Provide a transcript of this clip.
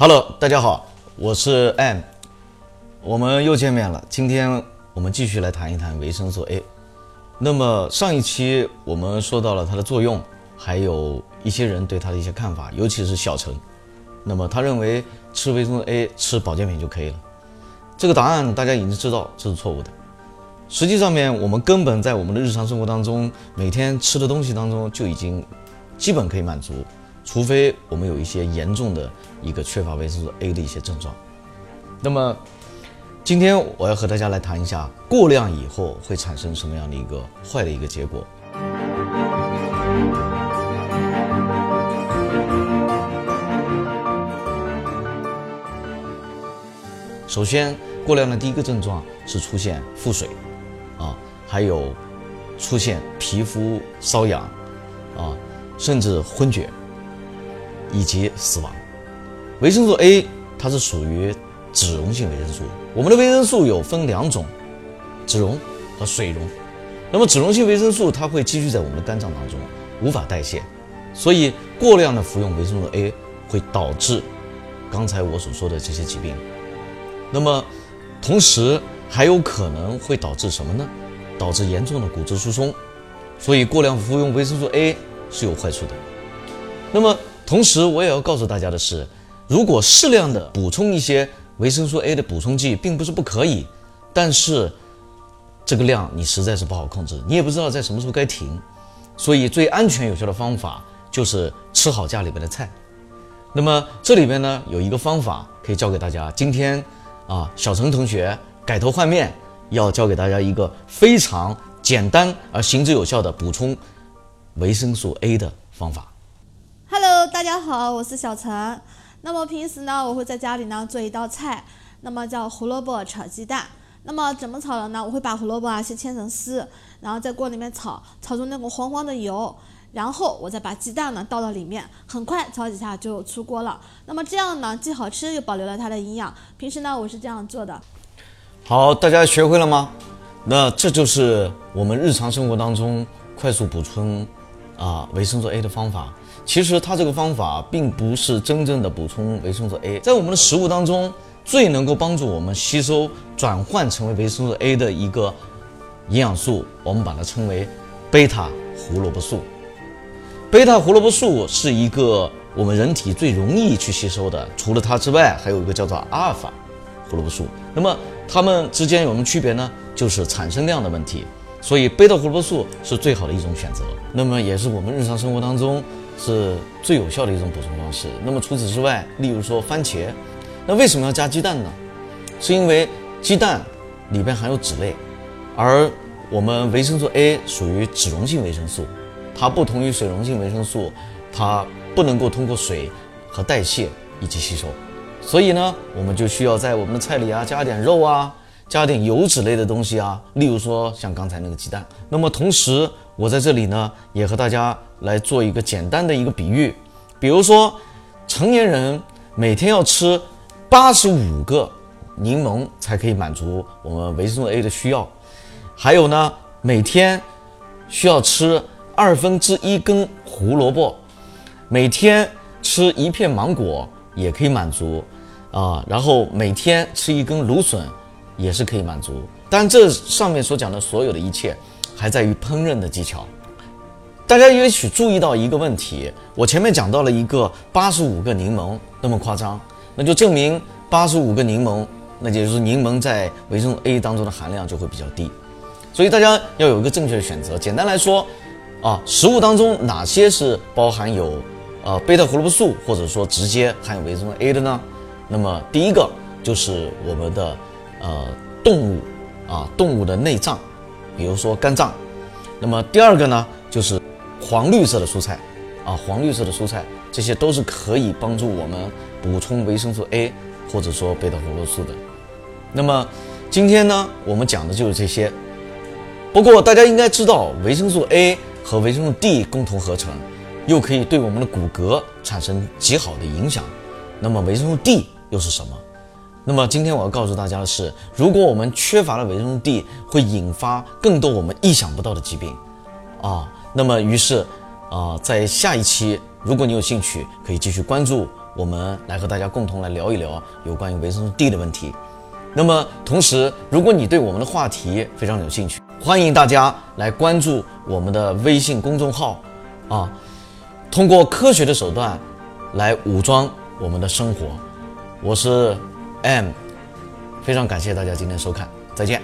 Hello，大家好，我是 M，我们又见面了。今天我们继续来谈一谈维生素 A。那么上一期我们说到了它的作用，还有一些人对它的一些看法，尤其是小陈。那么他认为吃维生素 A 吃保健品就可以了，这个答案大家已经知道这是错误的。实际上面我们根本在我们的日常生活当中，每天吃的东西当中就已经基本可以满足，除非我们有一些严重的一个缺乏维生素 A 的一些症状。那么今天我要和大家来谈一下过量以后会产生什么样的一个坏的一个结果。首先，过量的第一个症状是出现腹水，啊，还有出现皮肤瘙痒，啊，甚至昏厥，以及死亡。维生素 A 它是属于脂溶性维生素，我们的维生素有分两种，脂溶和水溶。那么脂溶性维生素它会积聚在我们的肝脏当中，无法代谢，所以过量的服用维生素 A 会导致刚才我所说的这些疾病。那么，同时还有可能会导致什么呢？导致严重的骨质疏松。所以过量服用维生素 A 是有坏处的。那么，同时我也要告诉大家的是，如果适量的补充一些维生素 A 的补充剂，并不是不可以，但是这个量你实在是不好控制，你也不知道在什么时候该停。所以最安全有效的方法就是吃好家里边的菜。那么这里边呢有一个方法可以教给大家，今天。啊，小陈同学改头换面，要教给大家一个非常简单而行之有效的补充维生素 A 的方法。大家好，我是小陈。那么平时呢，我会在家里呢做一道菜，那么叫胡萝卜炒鸡蛋。那么怎么炒的呢？我会把胡萝卜啊先切成丝，然后在锅里面炒，炒出那种黄黄的油。然后我再把鸡蛋呢倒到里面，很快炒几下就出锅了。那么这样呢，既好吃又保留了它的营养。平时呢，我是这样做的。好，大家学会了吗？那这就是我们日常生活当中快速补充啊维生素 A 的方法。其实它这个方法并不是真正的补充维生素 A，在我们的食物当中最能够帮助我们吸收转换成为维生素 A 的一个营养素，我们把它称为贝塔胡萝卜素。贝塔胡萝卜素是一个我们人体最容易去吸收的，除了它之外，还有一个叫做阿尔法胡萝卜素。那么它们之间有什么区别呢？就是产生量的问题。所以贝塔胡萝卜素是最好的一种选择，那么也是我们日常生活当中是最有效的一种补充方式。那么除此之外，例如说番茄，那为什么要加鸡蛋呢？是因为鸡蛋里边含有脂类，而我们维生素 A 属于脂溶性维生素。它不同于水溶性维生素，它不能够通过水和代谢以及吸收，所以呢，我们就需要在我们的菜里啊加点肉啊，加点油脂类的东西啊，例如说像刚才那个鸡蛋。那么同时，我在这里呢也和大家来做一个简单的一个比喻，比如说成年人每天要吃八十五个柠檬才可以满足我们维生素 A 的需要，还有呢每天需要吃。二分之一根胡萝卜，每天吃一片芒果也可以满足啊。然后每天吃一根芦笋也是可以满足。但这上面所讲的所有的一切，还在于烹饪的技巧。大家也许注意到一个问题，我前面讲到了一个八十五个柠檬那么夸张，那就证明八十五个柠檬，那也就是柠檬在维生素 A 当中的含量就会比较低。所以大家要有一个正确的选择。简单来说。啊，食物当中哪些是包含有呃贝塔胡萝卜素，或者说直接含有维生素 A 的呢？那么第一个就是我们的呃动物啊动物的内脏，比如说肝脏。那么第二个呢就是黄绿色的蔬菜啊黄绿色的蔬菜，这些都是可以帮助我们补充维生素 A 或者说贝塔胡萝卜素的。那么今天呢我们讲的就是这些。不过大家应该知道维生素 A。和维生素 D 共同合成，又可以对我们的骨骼产生极好的影响。那么维生素 D 又是什么？那么今天我要告诉大家的是，如果我们缺乏了维生素 D，会引发更多我们意想不到的疾病啊。那么于是啊，在下一期，如果你有兴趣，可以继续关注我们来和大家共同来聊一聊有关于维生素 D 的问题。那么，同时，如果你对我们的话题非常有兴趣，欢迎大家来关注我们的微信公众号，啊，通过科学的手段来武装我们的生活。我是 M，非常感谢大家今天收看，再见。